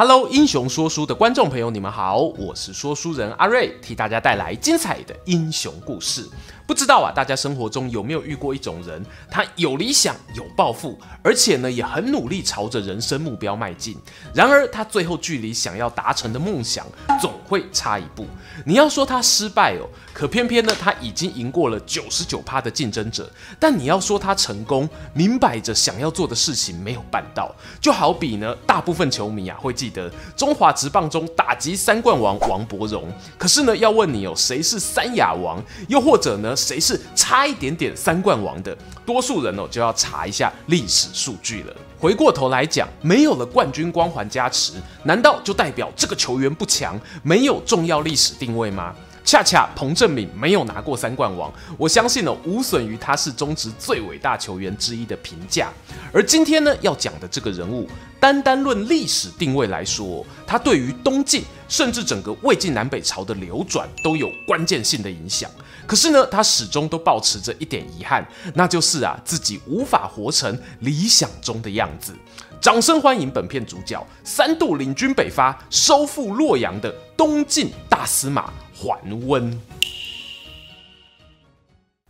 Hello，英雄说书的观众朋友，你们好，我是说书人阿瑞，替大家带来精彩的英雄故事。不知道啊，大家生活中有没有遇过一种人？他有理想、有抱负，而且呢也很努力朝着人生目标迈进。然而他最后距离想要达成的梦想总会差一步。你要说他失败哦，可偏偏呢他已经赢过了九十九趴的竞争者。但你要说他成功，明摆着想要做的事情没有办到。就好比呢，大部分球迷啊会记得中华职棒中打击三冠王王柏荣，可是呢要问你哦，谁是三亚王？又或者呢？谁是差一点点三冠王的？多数人哦就要查一下历史数据了。回过头来讲，没有了冠军光环加持，难道就代表这个球员不强，没有重要历史定位吗？恰恰彭振敏没有拿过三冠王，我相信呢，无损于他是中职最伟大球员之一的评价。而今天呢，要讲的这个人物，单单论历史定位来说，他对于东晋甚至整个魏晋南北朝的流转都有关键性的影响。可是呢，他始终都保持着一点遗憾，那就是啊，自己无法活成理想中的样子。掌声欢迎本片主角，三度领军北伐、收复洛阳的东晋大司马。桓温，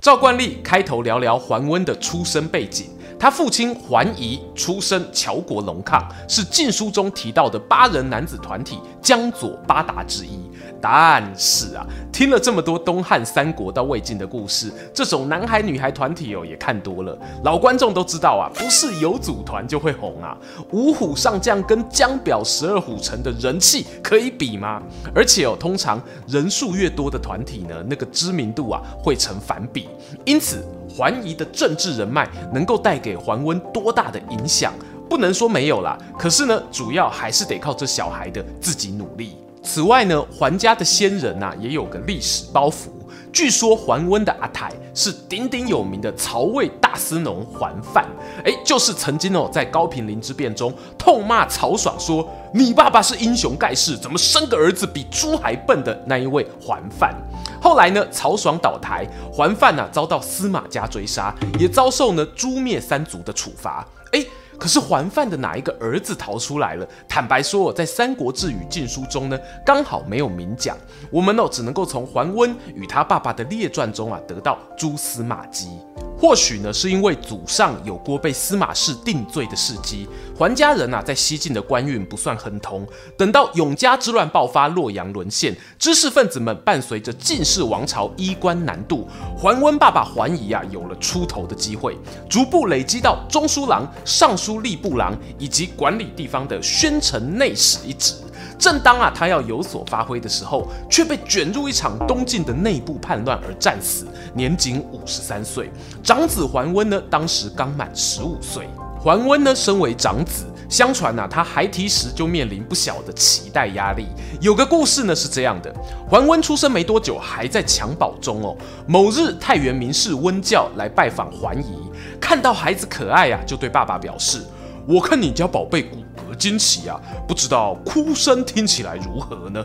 照惯例，开头聊聊桓温的出生背景。他父亲桓仪出身乔国龙亢，是《晋书》中提到的八人男子团体江左八达之一。但是啊，听了这么多东汉、三国到魏晋的故事，这种男孩女孩团体哦也看多了。老观众都知道啊，不是有组团就会红啊。五虎上将跟江表十二虎臣的人气可以比吗？而且哦，通常人数越多的团体呢，那个知名度啊会成反比。因此，桓仪的政治人脉能够带给桓温多大的影响，不能说没有啦。可是呢，主要还是得靠这小孩的自己努力。此外呢，桓家的先人呐、也有个历史包袱。据说桓温的阿台是鼎鼎有名的曹魏大司农桓范，哎，就是曾经哦在高平陵之变中痛骂曹爽说：“你爸爸是英雄盖世，怎么生个儿子比猪还笨的那一位桓范。”后来呢，曹爽倒台，桓范呐遭到司马家追杀，也遭受呢诛灭三族的处罚。哎。可是桓范的哪一个儿子逃出来了？坦白说，在《三国志》与《晋书》中呢，刚好没有明讲。我们哦，只能够从桓温与他爸爸的列传中啊，得到蛛丝马迹。或许呢，是因为祖上有过被司马氏定罪的事迹，桓家人啊，在西晋的官运不算亨通。等到永嘉之乱爆发，洛阳沦陷，知识分子们伴随着晋室王朝衣冠南渡，桓温爸爸桓仪啊，有了出头的机会，逐步累积到中书郎、尚书吏部郎以及管理地方的宣城内史一职。正当啊他要有所发挥的时候，却被卷入一场东晋的内部叛乱而战死，年仅五十三岁。长子桓温呢，当时刚满十五岁。桓温呢，身为长子，相传啊，他孩提时就面临不小的期待压力。有个故事呢是这样的：桓温出生没多久，还在襁褓中哦。某日，太原名士温教来拜访桓仪，看到孩子可爱啊，就对爸爸表示：“我看你家宝贝骨骼惊奇啊，不知道哭声听起来如何呢？”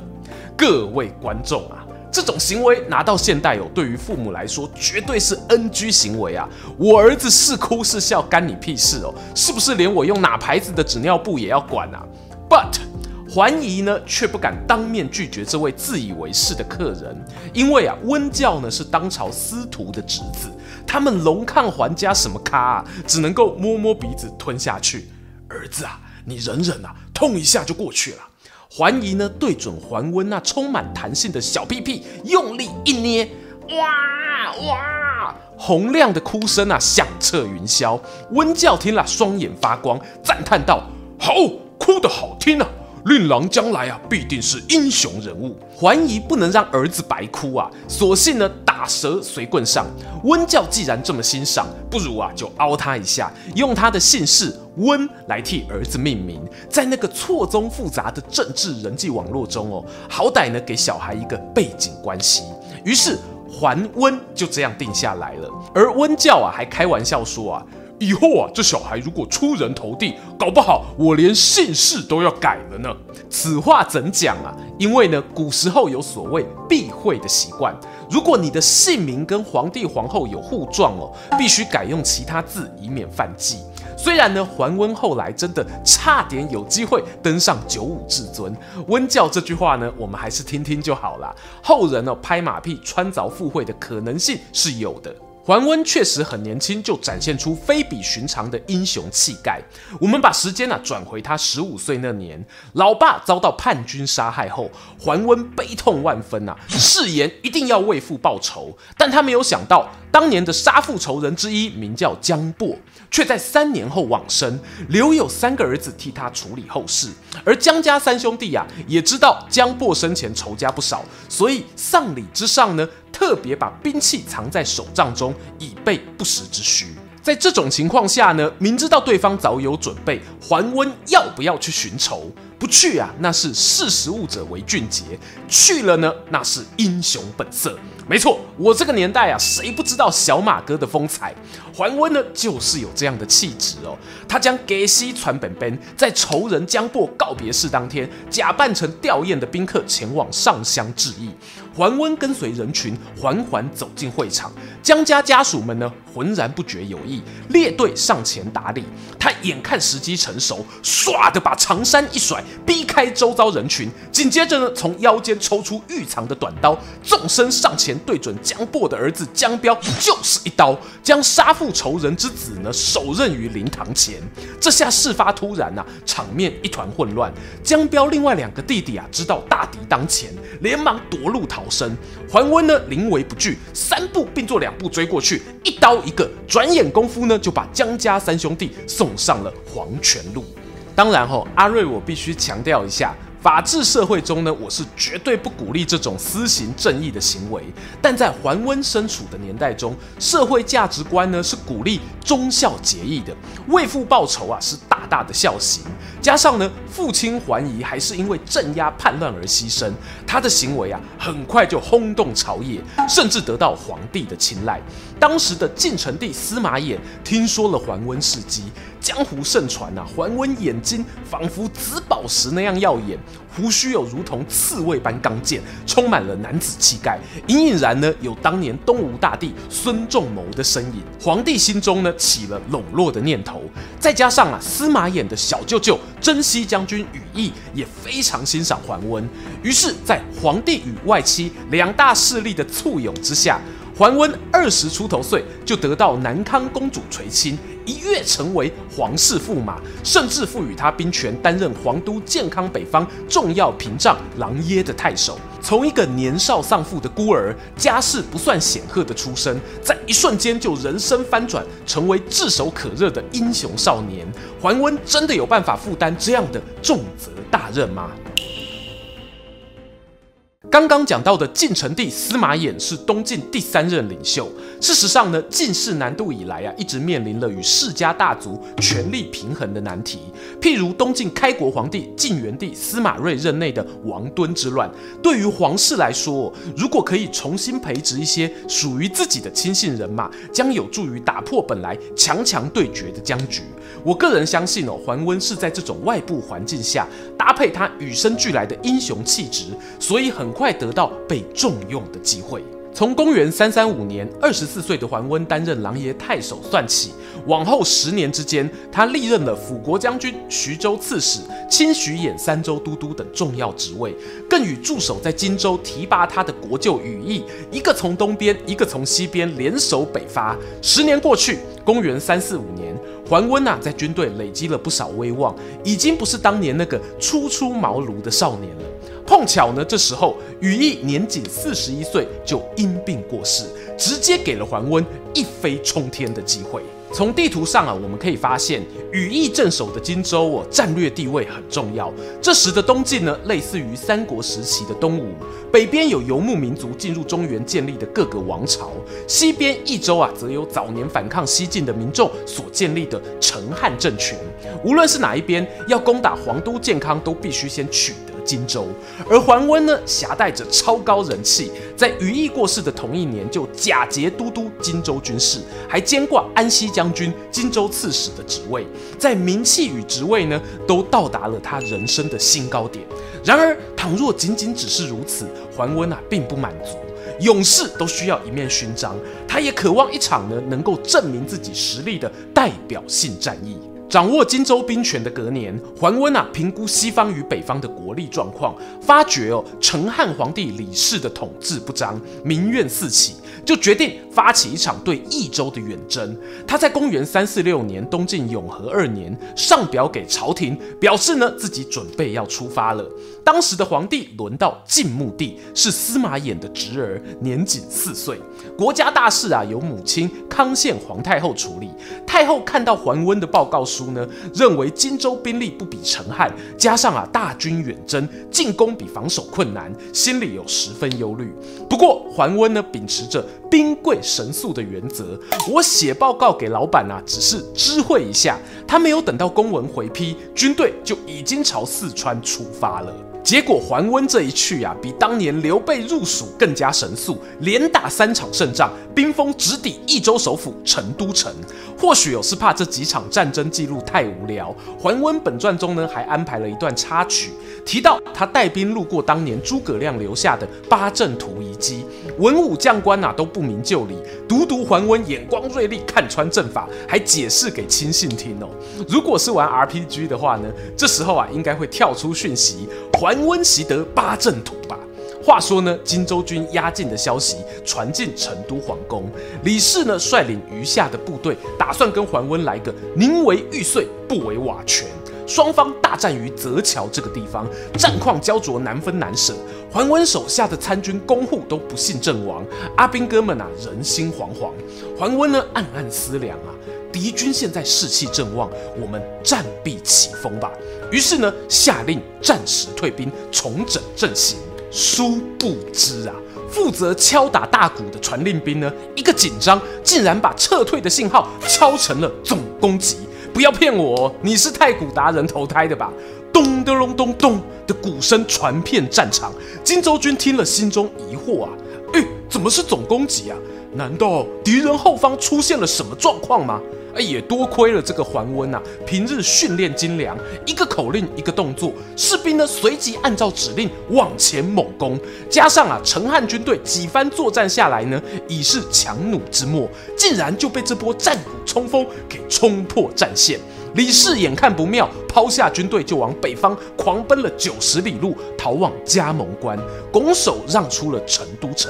各位观众啊。这种行为拿到现代哦，对于父母来说绝对是 NG 行为啊！我儿子是哭是笑干你屁事哦？是不是连我用哪牌子的纸尿布也要管啊？But 桓仪呢，却不敢当面拒绝这位自以为是的客人，因为啊，温教呢是当朝司徒的侄子，他们龙亢桓家什么咖啊，只能够摸摸鼻子吞下去。儿子啊，你忍忍啊，痛一下就过去了。桓仪呢，对准桓温那充满弹性的小屁屁，用力一捏，哇哇，洪亮的哭声啊，响彻云霄。温教听了，双眼发光，赞叹道：“好，哭得好听啊！令郎将来啊，必定是英雄人物。”桓仪不能让儿子白哭啊，索性呢。打蛇随棍上，温教既然这么欣赏，不如啊就凹他一下，用他的姓氏温来替儿子命名，在那个错综复杂的政治人际网络中哦，好歹呢给小孩一个背景关系。于是桓温就这样定下来了。而温教啊还开玩笑说啊，以后啊，这小孩如果出人头地，搞不好我连姓氏都要改了呢。此话怎讲啊？因为呢，古时候有所谓避讳的习惯，如果你的姓名跟皇帝皇后有互撞哦，必须改用其他字，以免犯忌。虽然呢，桓温后来真的差点有机会登上九五至尊，温教这句话呢，我们还是听听就好啦。后人哦，拍马屁穿凿附会的可能性是有的。桓温确实很年轻，就展现出非比寻常的英雄气概。我们把时间呢转回他十五岁那年，老爸遭到叛军杀害后，桓温悲痛万分啊，誓言一定要为父报仇。但他没有想到，当年的杀父仇人之一名叫江簸，却在三年后往生，留有三个儿子替他处理后事。而江家三兄弟呀，也知道江簸生前仇家不少，所以丧礼之上呢。特别把兵器藏在手杖中，以备不时之需。在这种情况下呢，明知道对方早有准备，桓温要不要去寻仇？不去啊，那是识时务者为俊杰；去了呢，那是英雄本色。没错，我这个年代啊，谁不知道小马哥的风采？桓温呢，就是有这样的气质哦。他将给西传本本，在仇人江波告别式当天，假扮成吊唁的宾客前往上香致意。桓温跟随人群缓缓走进会场，江家家属们呢，浑然不觉有异，列队上前打礼。他眼看时机成熟，唰的把长衫一甩，避开周遭人群，紧接着呢，从腰间抽出御藏的短刀，纵身上前，对准江簸的儿子江彪就是一刀，将杀父仇人之子呢，手刃于灵堂前。这下事发突然啊，场面一团混乱。江彪另外两个弟弟啊，知道大敌当前，连忙夺路逃生。桓温呢，临危不惧，三步并作两步追过去，一刀一个，转眼功夫呢，就把江家三兄弟送上了黄泉路。当然吼、哦，阿瑞，我必须强调一下。法治社会中呢，我是绝对不鼓励这种私刑正义的行为。但在桓温身处的年代中，社会价值观呢是鼓励忠孝节义的，为父报仇啊是大大的孝行。加上呢，父亲桓颐还是因为镇压叛乱而牺牲，他的行为啊很快就轰动朝野，甚至得到皇帝的青睐。当时的晋成帝司马衍听说了桓温事迹。江湖盛传啊，桓温眼睛仿佛紫宝石那样耀眼，胡须有如同刺猬般刚健，充满了男子气概。隐隐然呢，有当年东吴大帝孙仲谋的身影。皇帝心中呢起了笼络的念头。再加上啊，司马衍的小舅舅征西将军羽翼也非常欣赏桓温，于是，在皇帝与外戚两大势力的簇拥之下。桓温二十出头岁就得到南康公主垂青，一跃成为皇室驸马，甚至赋予他兵权，担任皇都建康北方重要屏障琅琊的太守。从一个年少丧父的孤儿，家世不算显赫的出身，在一瞬间就人生翻转，成为炙手可热的英雄少年。桓温真的有办法负担这样的重责大任吗？刚刚讲到的晋成帝司马衍是东晋第三任领袖。事实上呢，晋室南渡以来啊，一直面临了与世家大族权力平衡的难题。譬如东晋开国皇帝晋元帝司马睿任内的王敦之乱，对于皇室来说，如果可以重新培植一些属于自己的亲信人马，将有助于打破本来强强对决的僵局。我个人相信哦，桓温是在这种外部环境下，搭配他与生俱来的英雄气质，所以很快。得到被重用的机会。从公元三三五年，二十四岁的桓温担任琅琊太守算起，往后十年之间，他历任了辅国将军、徐州刺史、清徐兖三州都督等重要职位，更与驻守在荆州提拔他的国舅羽翼，一个从东边，一个从西边联手北伐。十年过去，公元三四五年，桓温啊，在军队累积了不少威望，已经不是当年那个初出茅庐的少年了。碰巧呢，这时候羽翼年仅四十一岁就因病过世，直接给了桓温一飞冲天的机会。从地图上啊，我们可以发现羽翼镇守的荆州哦，战略地位很重要。这时的东晋呢，类似于三国时期的东吴，北边有游牧民族进入中原建立的各个王朝，西边益州啊，则有早年反抗西晋的民众所建立的成汉政权。无论是哪一边，要攻打皇都建康，都必须先取得荆州。而桓温呢，挟带着超高人气，在于毅过世的同一年，就假节都督荆州军事，还兼挂安西将军、荆州刺史的职位，在名气与职位呢，都到达了他人生的新高点。然而，倘若仅仅只是如此，桓温啊，并不满足。勇士都需要一面勋章，他也渴望一场呢，能够证明自己实力的代表性战役。掌握荆州兵权的隔年，桓温啊，评估西方与北方的国力状况，发觉哦，成汉皇帝李氏的统治不彰，民怨四起。就决定发起一场对益州的远征。他在公元三四六年，东晋永和二年，上表给朝廷，表示呢自己准备要出发了。当时的皇帝轮到晋穆帝，是司马衍的侄儿，年仅四岁。国家大事啊，由母亲康宪皇太后处理。太后看到桓温的报告书呢，认为荆州兵力不比陈汉，加上啊大军远征，进攻比防守困难，心里有十分忧虑。不过桓温呢，秉持着兵贵神速的原则，我写报告给老板啊，只是知会一下。他没有等到公文回批，军队就已经朝四川出发了。结果桓温这一去啊，比当年刘备入蜀更加神速，连打三场胜仗，兵锋直抵益州首府成都城。或许有是怕这几场战争记录太无聊，桓温本传中呢还安排了一段插曲，提到他带兵路过当年诸葛亮留下的八阵图遗迹，文武将官、啊、都不明就里，独独桓温眼光锐利，看穿阵法，还解释给亲信听哦。如果是玩 RPG 的话呢，这时候啊应该会跳出讯息，桓桓温习得八阵图吧。话说呢，荆州军压境的消息传进成都皇宫，李氏呢率领余下的部队，打算跟桓温来个宁为玉碎，不为瓦全。双方大战于泽桥这个地方，战况焦灼，难分难舍。桓温手下的参军公户都不幸阵亡，阿兵哥们啊人心惶惶。桓温呢暗暗思量啊，敌军现在士气正旺，我们暂避其锋吧。于是呢下令暂时退兵，重整阵型。殊不知啊，负责敲打大鼓的传令兵呢，一个紧张，竟然把撤退的信号敲成了总攻击。不要骗我，你是太鼓达人投胎的吧？咚咚隆咚咚的鼓声传遍战场，荆州军听了心中疑惑啊，诶，怎么是总攻击啊？难道敌人后方出现了什么状况吗？哎，也多亏了这个桓温啊，平日训练精良，一个口令一个动作，士兵呢随即按照指令往前猛攻。加上啊，成汉军队几番作战下来呢，已是强弩之末，竟然就被这波战鼓冲锋给冲破战线。李氏眼看不妙，抛下军队就往北方狂奔了九十里路，逃往加盟关，拱手让出了成都城。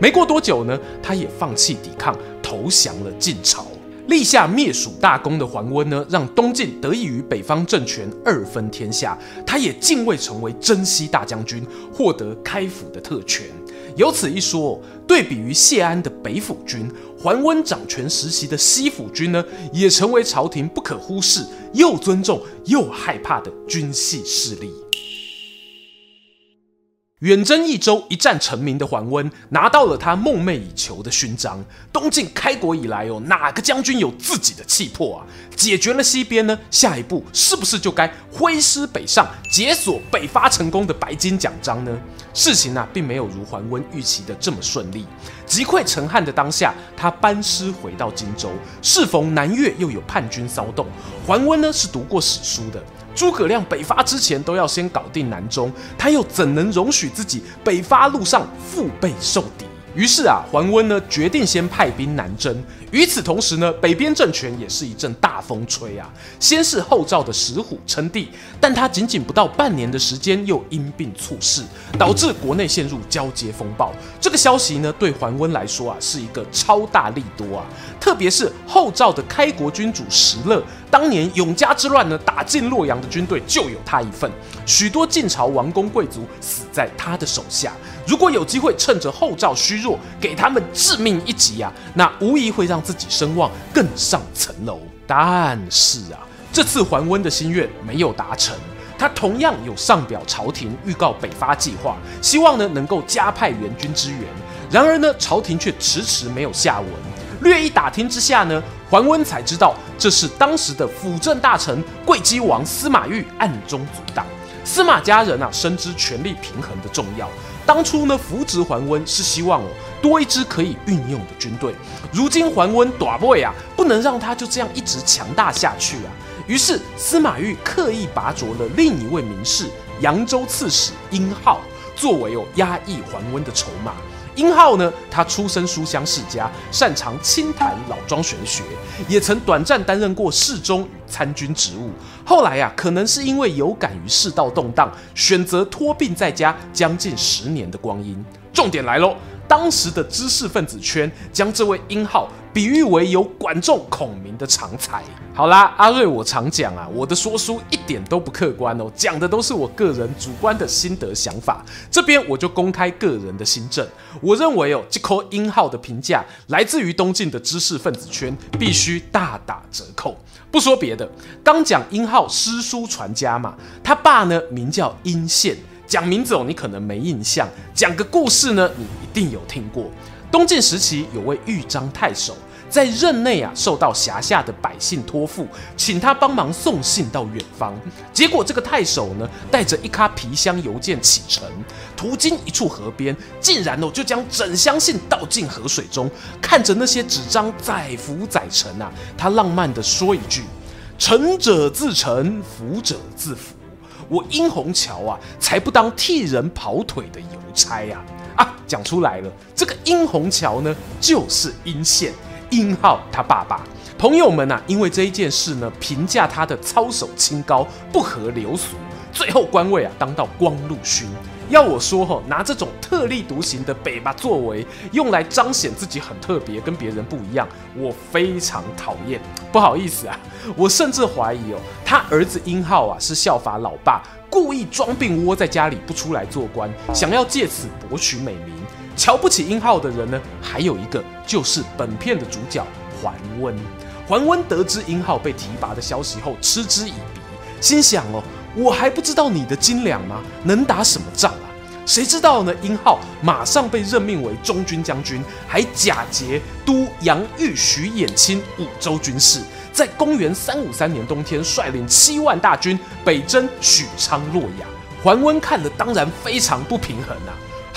没过多久呢，他也放弃抵抗，投降了晋朝。立下灭蜀大功的桓温呢，让东晋得益于北方政权二分天下，他也进位成为征西大将军，获得开府的特权。有此一说，对比于谢安的北府军，桓温掌权时期的西府军呢，也成为朝廷不可忽视、又尊重又害怕的军系势力。远征益州一战成名的桓温拿到了他梦寐以求的勋章。东晋开国以来哦，哪个将军有自己的气魄啊？解决了西边呢，下一步是不是就该挥师北上，解锁北伐成功的白金奖章呢？事情啊，并没有如桓温预期的这么顺利。击溃陈汉的当下，他班师回到荆州，适逢南越又有叛军骚动。桓温呢是读过史书的。诸葛亮北伐之前都要先搞定南中，他又怎能容许自己北伐路上腹背受敌？于是啊，桓温呢决定先派兵南征。与此同时呢，北边政权也是一阵大风吹啊。先是后赵的石虎称帝，但他仅仅不到半年的时间又因病猝逝，导致国内陷入交接风暴。这个消息呢，对桓温来说啊，是一个超大利多啊。特别是后赵的开国君主石勒，当年永嘉之乱呢，打进洛阳的军队就有他一份，许多晋朝王公贵族死在他的手下。如果有机会趁着后赵虚弱，给他们致命一击啊，那无疑会让自己声望更上层楼。但是啊，这次桓温的心愿没有达成，他同样有上表朝廷预告北伐计划，希望呢能够加派援军支援。然而呢，朝廷却迟迟没有下文。略一打听之下呢，桓温才知道这是当时的辅政大臣会稽王司马昱暗中阻挡。司马家人啊深知权力平衡的重要，当初呢扶植桓温是希望哦多一支可以运用的军队。如今桓温大尾啊，不能让他就这样一直强大下去啊。于是司马懿刻意拔擢了另一位名士扬州刺史殷浩，作为哦压抑桓温的筹码。殷浩呢，他出身书香世家，擅长清谈老庄玄学，也曾短暂担任过侍中与参军职务。后来呀、啊，可能是因为有感于世道动荡，选择托病在家将近十年的光阴。重点来喽。当时的知识分子圈将这位殷浩比喻为有管仲孔明的长才。好啦，阿瑞，我常讲啊，我的说书一点都不客观哦，讲的都是我个人主观的心得想法。这边我就公开个人的心证，我认为哦，这颗殷浩的评价来自于东晋的知识分子圈，必须大打折扣。不说别的，刚讲殷浩诗书传家嘛，他爸呢名叫殷宪。讲名字哦，你可能没印象。讲个故事呢，你一定有听过。东晋时期有位豫章太守，在任内啊，受到辖下的百姓托付，请他帮忙送信到远方。结果这个太守呢，带着一卡皮箱邮件启程，途经一处河边，竟然哦就将整箱信倒进河水中。看着那些纸张载浮载沉啊，他浪漫地说一句：“沉者自沉，浮者自浮。”我殷红桥啊，才不当替人跑腿的邮差呀！啊，讲出来了，这个殷红桥呢，就是殷县，英浩他爸爸。朋友们、啊，因为这一件事呢，评价他的操守清高，不合流俗，最后官位啊，当到光禄勋。要我说哈，拿这种特立独行的北巴作为，用来彰显自己很特别，跟别人不一样，我非常讨厌。不好意思啊，我甚至怀疑哦，他儿子英浩啊，是效法老爸，故意装病窝在家里不出来做官，想要借此博取美名。瞧不起英浩的人呢，还有一个就是本片的主角桓温。桓温得知殷浩被提拔的消息后，嗤之以鼻，心想哦。我还不知道你的斤两吗？能打什么仗啊？谁知道呢？殷浩马上被任命为中军将军，还假节督杨豫徐兖青五州军事。在公元三五三年冬天，率领七万大军北征许昌、洛阳。桓温看了当然非常不平衡啊！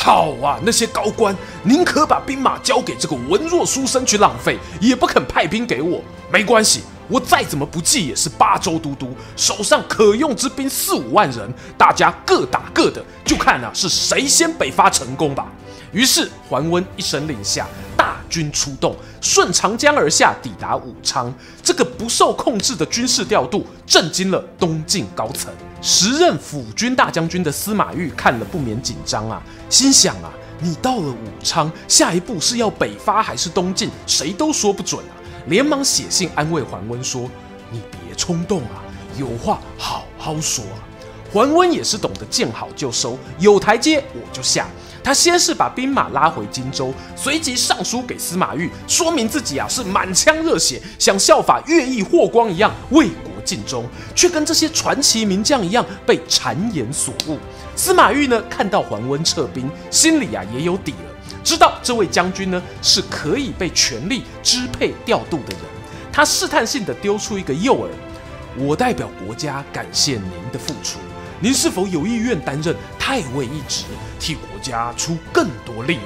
好啊，那些高官宁可把兵马交给这个文弱书生去浪费，也不肯派兵给我。没关系。我再怎么不济也是八州都督，手上可用之兵四五万人，大家各打各的，就看啊是谁先北伐成功吧。于是桓温一声令下，大军出动，顺长江而下，抵达武昌。这个不受控制的军事调度，震惊了东晋高层。时任辅军大将军的司马懿看了不免紧张啊，心想啊，你到了武昌，下一步是要北伐还是东进，谁都说不准啊。连忙写信安慰桓温说：“你别冲动啊，有话好好说啊。”桓温也是懂得见好就收，有台阶我就下。他先是把兵马拉回荆州，随即上书给司马懿，说明自己啊是满腔热血，想效法乐毅霍光一样为尽忠，却跟这些传奇名将一样被谗言所误。司马懿呢看到桓温撤兵，心里啊也有底了。知道这位将军呢是可以被权力支配调度的人，他试探性的丢出一个诱饵：我代表国家感谢您的付出，您是否有意愿担任太尉一职，替国家出更多力呢？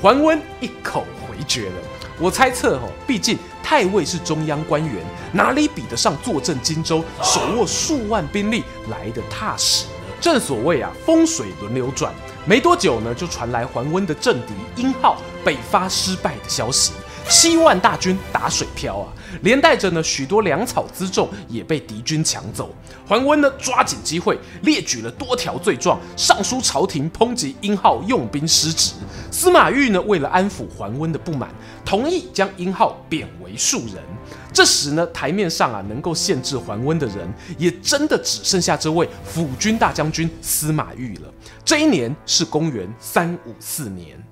桓温一口回绝了。我猜测哦，毕竟太尉是中央官员，哪里比得上坐镇荆州、手握数万兵力来的踏实呢？正所谓啊，风水轮流转。没多久呢，就传来桓温的政敌殷浩北伐失败的消息，七万大军打水漂啊，连带着呢许多粮草辎重也被敌军抢走。桓温呢抓紧机会列举了多条罪状，上书朝廷抨击殷浩用兵失职。司马懿呢为了安抚桓温的不满，同意将殷浩贬为庶人。这时呢，台面上啊能够限制桓温的人，也真的只剩下这位辅军大将军司马懿了。这一年是公元三五四年。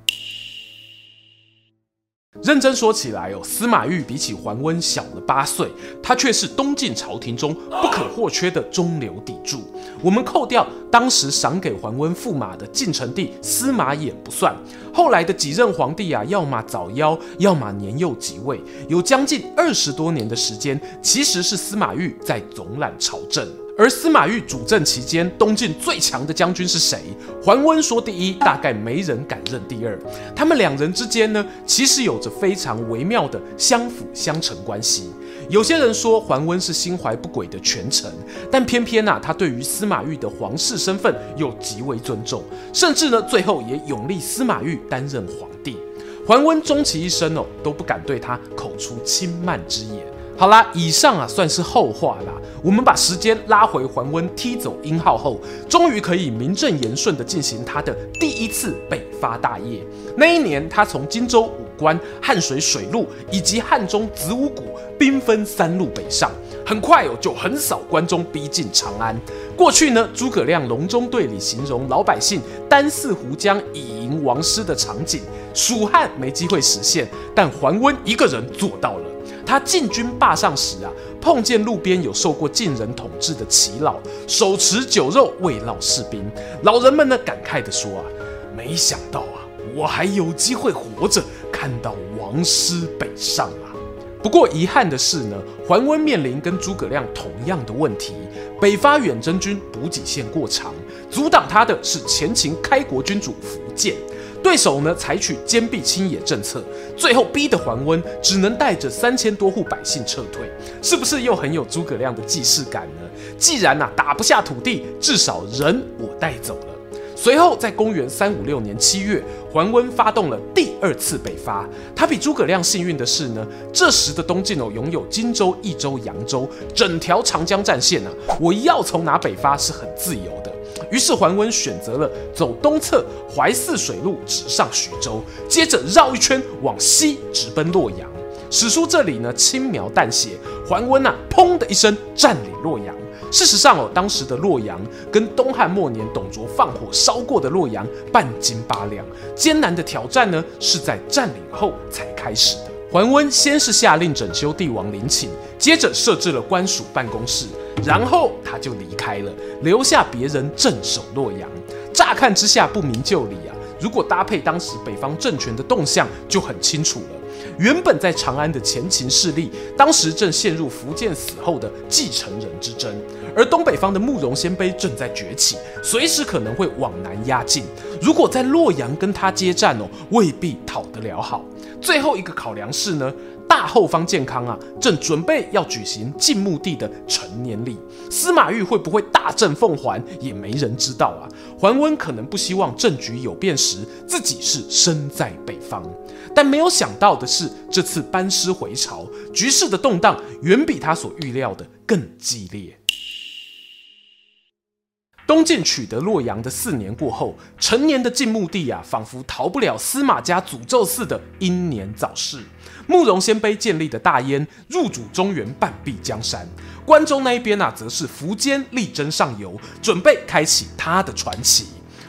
认真说起来哦，司马懿比起桓温小了八岁，他却是东晋朝廷中不可或缺的中流砥柱。我们扣掉当时赏给桓温驸马的晋成帝司马衍不算，后来的几任皇帝啊，要么早夭，要么年幼即位，有将近二十多年的时间，其实是司马昱在总揽朝政。而司马昱主政期间，东晋最强的将军是谁？桓温说第一，大概没人敢认第二。他们两人之间呢，其实有着非常微妙的相辅相成关系。有些人说桓温是心怀不轨的权臣，但偏偏啊，他对于司马昱的皇室身份又极为尊重，甚至呢，最后也拥立司马昱担任皇帝。桓温终其一生哦，都不敢对他口出轻慢之言。好啦，以上啊算是后话啦。我们把时间拉回桓温踢走殷浩后，终于可以名正言顺地进行他的第一次北伐大业。那一年，他从荆州武关、汉水水路以及汉中子午谷兵分三路北上，很快哦就横扫关中，逼近长安。过去呢，诸葛亮隆中对里形容老百姓单似壶浆以迎王师的场景，蜀汉没机会实现，但桓温一个人做到了。他进军霸上时啊，碰见路边有受过晋人统治的耆老，手持酒肉慰劳士兵。老人们呢感慨地说啊：“没想到啊，我还有机会活着看到王师北上啊。”不过遗憾的是呢，桓温面临跟诸葛亮同样的问题，北伐远征军补给线过长，阻挡他的是前秦开国君主苻建。对手呢，采取坚壁清野政策，最后逼得桓温只能带着三千多户百姓撤退，是不是又很有诸葛亮的既视感呢？既然呐、打不下土地，至少人我带走了。随后在公元三五六年七月，桓温发动了第二次北伐。他比诸葛亮幸运的是呢，这时的东晋哦拥有荆州、益州、扬州整条长江战线啊，我要从哪北伐是很自由的。于是桓温选择了走东侧淮泗水路，直上徐州，接着绕一圈往西直奔洛阳。史书这里呢轻描淡写，桓温呐砰的一声占领洛阳。事实上哦，当时的洛阳跟东汉末年董卓放火烧过的洛阳半斤八两，艰难的挑战呢是在占领后才开始的。桓温先是下令整修帝王陵寝，接着设置了官署办公室。然后他就离开了，留下别人镇守洛阳。乍看之下不明就里啊，如果搭配当时北方政权的动向，就很清楚了。原本在长安的前秦势力，当时正陷入苻建死后的继承人之争，而东北方的慕容鲜卑正在崛起，随时可能会往南压境。如果在洛阳跟他接战哦，未必讨得了好。最后一个考量是呢，大后方健康啊，正准备要举行晋墓地的成年礼，司马懿会不会大政奉还，也没人知道啊。桓温可能不希望政局有变时，自己是身在北方，但没有想到的是，这次班师回朝，局势的动荡远比他所预料的更激烈。东晋取得洛阳的四年过后，成年的晋穆帝啊，仿佛逃不了司马家诅咒似的英年早逝。慕容鲜卑建立的大燕入主中原，半壁江山。关中那一边呢，则是苻坚力争上游，准备开启他的传奇。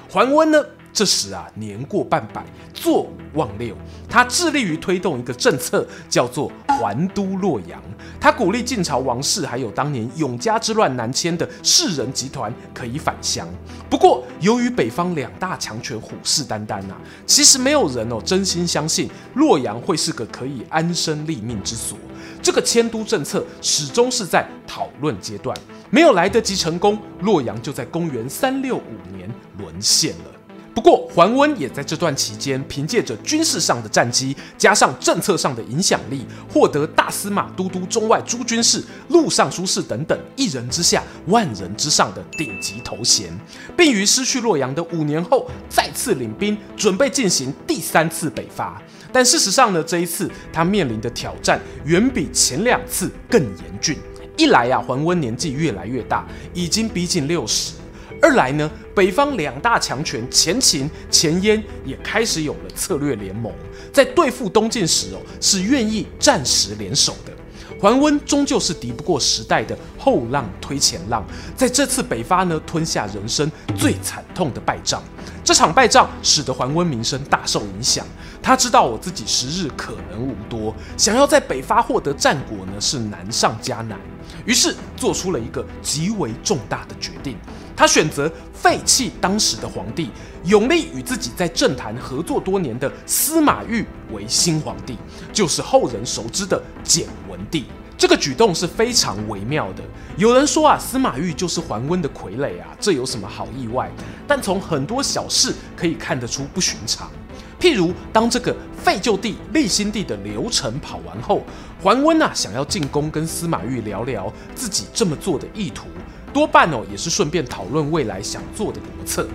桓温呢？这时啊，年过半百，坐五望六，他致力于推动一个政策，叫做还都洛阳。他鼓励晋朝王室，还有当年永嘉之乱南迁的士人集团可以返乡。不过，由于北方两大强权虎视眈眈啊，其实没有人哦真心相信洛阳会是个可以安身立命之所。这个迁都政策始终是在讨论阶段，没有来得及成功，洛阳就在公元三六五年沦陷了。不过，桓温也在这段期间，凭借着军事上的战绩，加上政策上的影响力，获得大司马、都督中外诸军事、录尚书事等等一人之下、万人之上的顶级头衔，并于失去洛阳的五年后，再次领兵准备进行第三次北伐。但事实上呢，这一次他面临的挑战远比前两次更严峻。一来呀、啊，桓温年纪越来越大，已经逼近六十。二来呢，北方两大强权前秦、前燕也开始有了策略联盟，在对付东晋时哦，是愿意暂时联手的。桓温终究是敌不过时代的后浪推前浪，在这次北伐呢，吞下人生最惨痛的败仗。这场败仗使得桓温名声大受影响。他知道我自己时日可能无多，想要在北伐获得战果呢，是难上加难。于是做出了一个极为重大的决定，他选择废弃当时的皇帝，拥立与自己在政坛合作多年的司马昱为新皇帝，就是后人熟知的简文帝。这个举动是非常微妙的。有人说啊，司马昱就是桓温的傀儡啊，这有什么好意外？但从很多小事可以看得出不寻常。譬如，当这个废旧帝立新帝的流程跑完后，桓温啊想要进宫跟司马昱聊聊自己这么做的意图，多半哦也是顺便讨论未来想做的国策。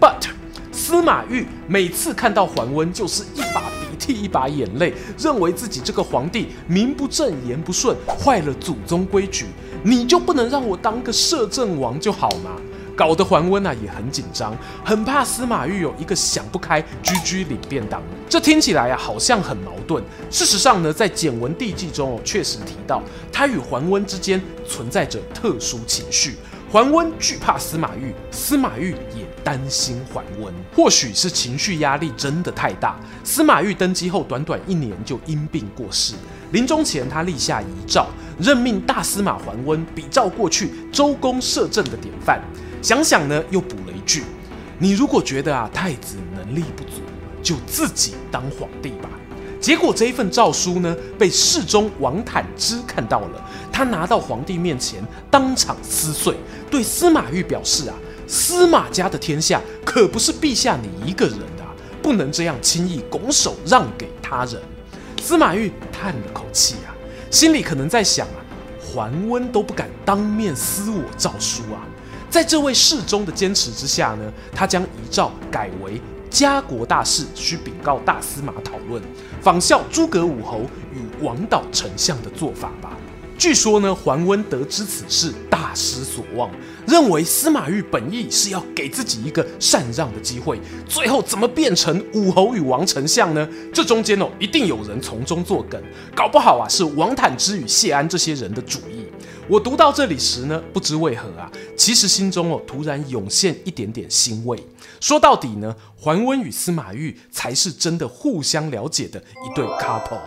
But 司马懿每次看到桓温，就是一把鼻涕一把眼泪，认为自己这个皇帝名不正言不顺，坏了祖宗规矩，你就不能让我当个摄政王就好吗？搞得桓温啊也很紧张，很怕司马昱有一个想不开，居居领便当。这听起来啊好像很矛盾。事实上呢，在《简文帝纪》中哦，确实提到他与桓温之间存在着特殊情绪。桓温惧怕司马昱，司马昱也担心桓温。或许是情绪压力真的太大，司马昱登基后短短一年就因病过世。临终前，他立下遗诏，任命大司马桓温比照过去周公摄政的典范。想想呢，又补了一句：“你如果觉得啊太子能力不足，就自己当皇帝吧。”结果这一份诏书呢，被侍中王坦之看到了，他拿到皇帝面前，当场撕碎，对司马昱表示啊：“司马家的天下可不是陛下你一个人的，不能这样轻易拱手让给他人。”司马昱叹了口气啊，心里可能在想啊：“桓温都不敢当面撕我诏书啊。”在这位侍中的坚持之下呢，他将遗诏改为家国大事需禀告大司马讨论，仿效诸葛武侯与王导丞相的做法吧。据说呢，桓温得知此事，大失所望，认为司马昱本意是要给自己一个禅让的机会，最后怎么变成武侯与王丞相呢？这中间哦，一定有人从中作梗，搞不好啊，是王坦之与谢安这些人的主意。我读到这里时呢，不知为何啊，其实心中哦突然涌现一点点欣慰。说到底呢，桓温与司马懿才是真的互相了解的一对 couple。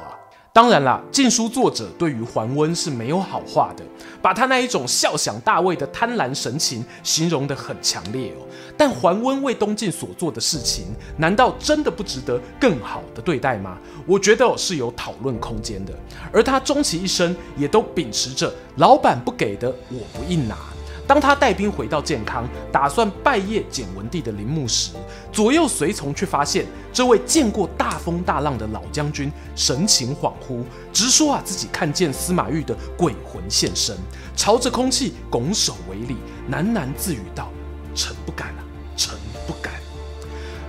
当然啦，禁书作者对于桓温是没有好话的，把他那一种笑想大卫的贪婪神情形容得很强烈哦。但桓温为东晋所做的事情，难道真的不值得更好的对待吗？我觉得是有讨论空间的。而他终其一生也都秉持着老板不给的我不硬拿。当他带兵回到建康，打算拜谒简文帝的陵墓时，左右随从却发现这位见过大风大浪的老将军神情恍惚，直说啊自己看见司马昱的鬼魂现身，朝着空气拱手为礼，喃喃自语道：“臣不敢啊，臣不敢。”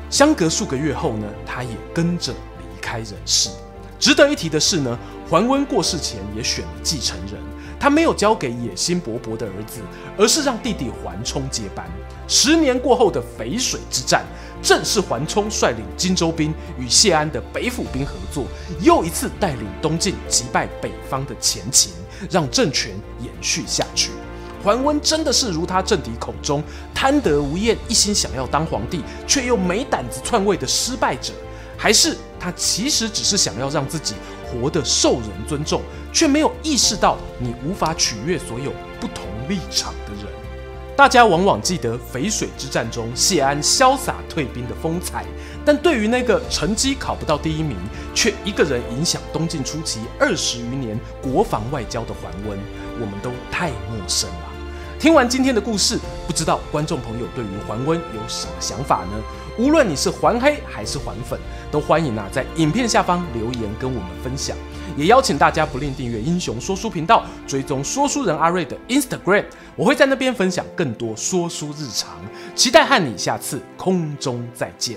相隔数个月后呢，他也跟着离开人世。值得一提的是呢，桓温过世前也选了继承人。他没有交给野心勃勃的儿子，而是让弟弟桓冲接班。十年过后的淝水之战，正是桓冲率领荆州兵与谢安的北府兵合作，又一次带领东晋击败北方的前秦，让政权延续下去。桓温真的是如他政敌口中贪得无厌、一心想要当皇帝却又没胆子篡位的失败者，还是他其实只是想要让自己活得受人尊重，却没有意识到你无法取悦所有不同立场的人。大家往往记得淝水之战中谢安潇洒退兵的风采，但对于那个成绩考不到第一名，却一个人影响东晋初期二十余年国防外交的桓温，我们都太陌生了。听完今天的故事，不知道观众朋友对于桓温有什么想法呢？无论你是还黑还是还粉，都欢迎啊在影片下方留言跟我们分享。也邀请大家不吝订阅英雄说书频道，追踪说书人阿瑞的 Instagram，我会在那边分享更多说书日常。期待和你下次空中再见。